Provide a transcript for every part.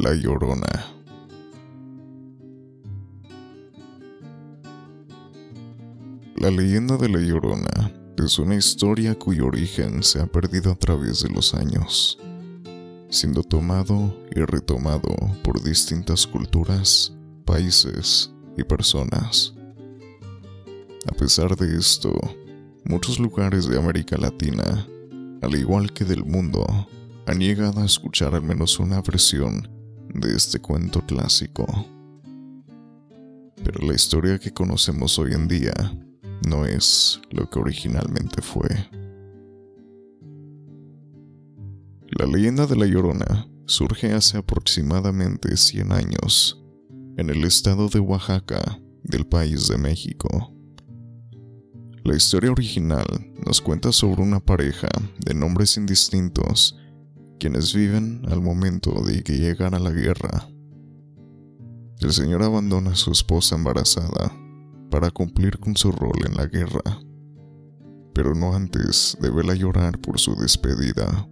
La Llorona. La leyenda de La Llorona es una historia cuyo origen se ha perdido a través de los años, siendo tomado y retomado por distintas culturas, países y personas. A pesar de esto, muchos lugares de América Latina, al igual que del mundo, han llegado a escuchar al menos una versión de este cuento clásico. Pero la historia que conocemos hoy en día no es lo que originalmente fue. La leyenda de La Llorona surge hace aproximadamente 100 años en el estado de Oaxaca del país de México. La historia original nos cuenta sobre una pareja de nombres indistintos quienes viven al momento de que llegan a la guerra. El señor abandona a su esposa embarazada para cumplir con su rol en la guerra, pero no antes de verla llorar por su despedida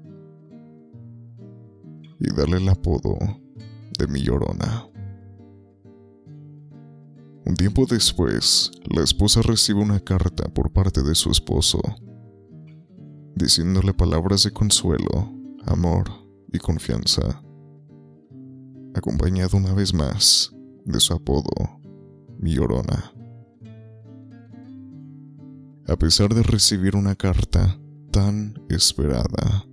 y darle el apodo de mi llorona. Un tiempo después, la esposa recibe una carta por parte de su esposo, diciéndole palabras de consuelo, amor y confianza, acompañado una vez más de su apodo, mi. A pesar de recibir una carta tan esperada,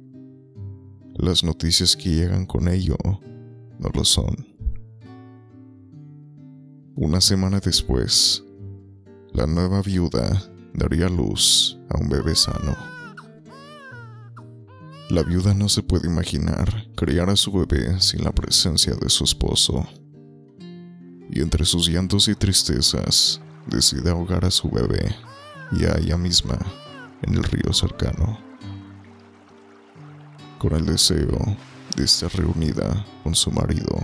las noticias que llegan con ello no lo son. Una semana después, la nueva viuda daría luz a un bebé sano. La viuda no se puede imaginar criar a su bebé sin la presencia de su esposo. Y entre sus llantos y tristezas, decide ahogar a su bebé y a ella misma en el río cercano. Con el deseo de estar reunida con su marido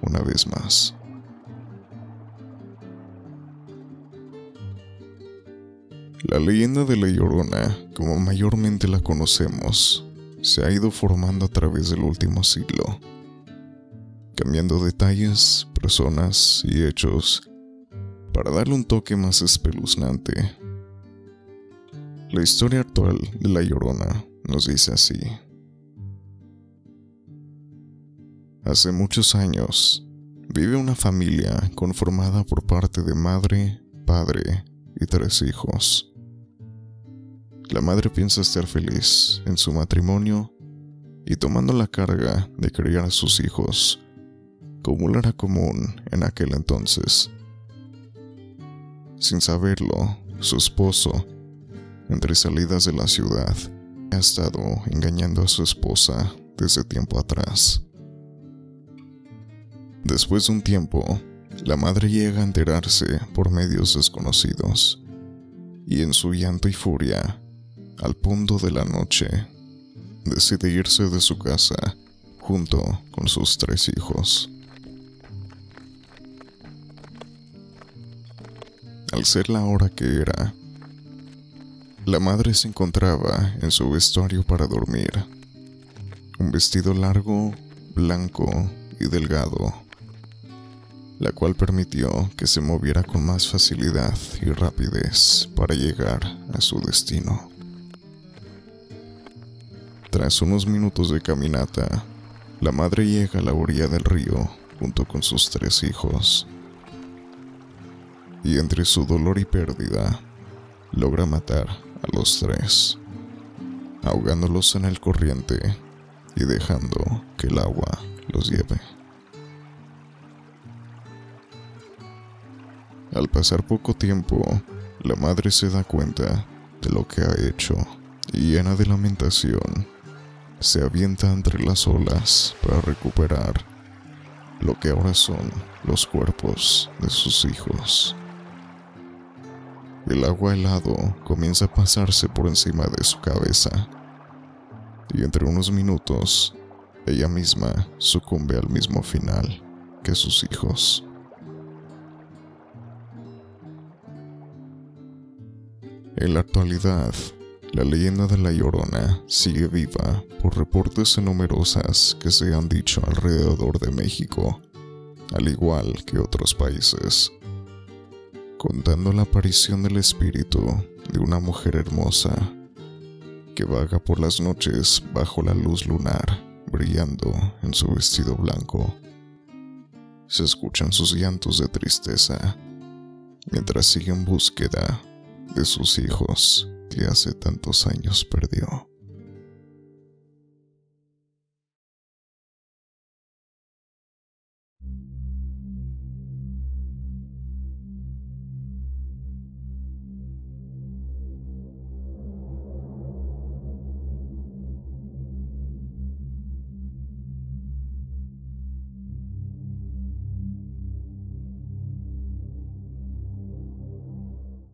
una vez más. La leyenda de La Llorona, como mayormente la conocemos, se ha ido formando a través del último siglo, cambiando detalles, personas y hechos para darle un toque más espeluznante. La historia actual de La Llorona nos dice así. Hace muchos años, vive una familia conformada por parte de madre, padre y tres hijos. La madre piensa estar feliz en su matrimonio y tomando la carga de criar a sus hijos, como lo era común en aquel entonces. Sin saberlo, su esposo, entre salidas de la ciudad, ha estado engañando a su esposa desde tiempo atrás. Después de un tiempo, la madre llega a enterarse por medios desconocidos, y en su llanto y furia al punto de la noche, decide irse de su casa junto con sus tres hijos. Al ser la hora que era, la madre se encontraba en su vestuario para dormir. Un vestido largo, blanco y delgado, la cual permitió que se moviera con más facilidad y rapidez para llegar a su destino. Tras unos minutos de caminata, la madre llega a la orilla del río junto con sus tres hijos. Y entre su dolor y pérdida, logra matar a los tres, ahogándolos en el corriente y dejando que el agua los lleve. Al pasar poco tiempo, la madre se da cuenta de lo que ha hecho y llena de lamentación se avienta entre las olas para recuperar lo que ahora son los cuerpos de sus hijos. El agua helado comienza a pasarse por encima de su cabeza y entre unos minutos ella misma sucumbe al mismo final que sus hijos. En la actualidad, La leyenda de la Llorona sigue viva por reportes numerosas que se han dicho alrededor de México, al igual que otros países, contando la aparición del espíritu de una mujer hermosa que vaga por las noches bajo la luz lunar, brillando en su vestido blanco. Se escuchan sus llantos de tristeza mientras sigue en búsqueda de sus hijos que hace tantos años perdió.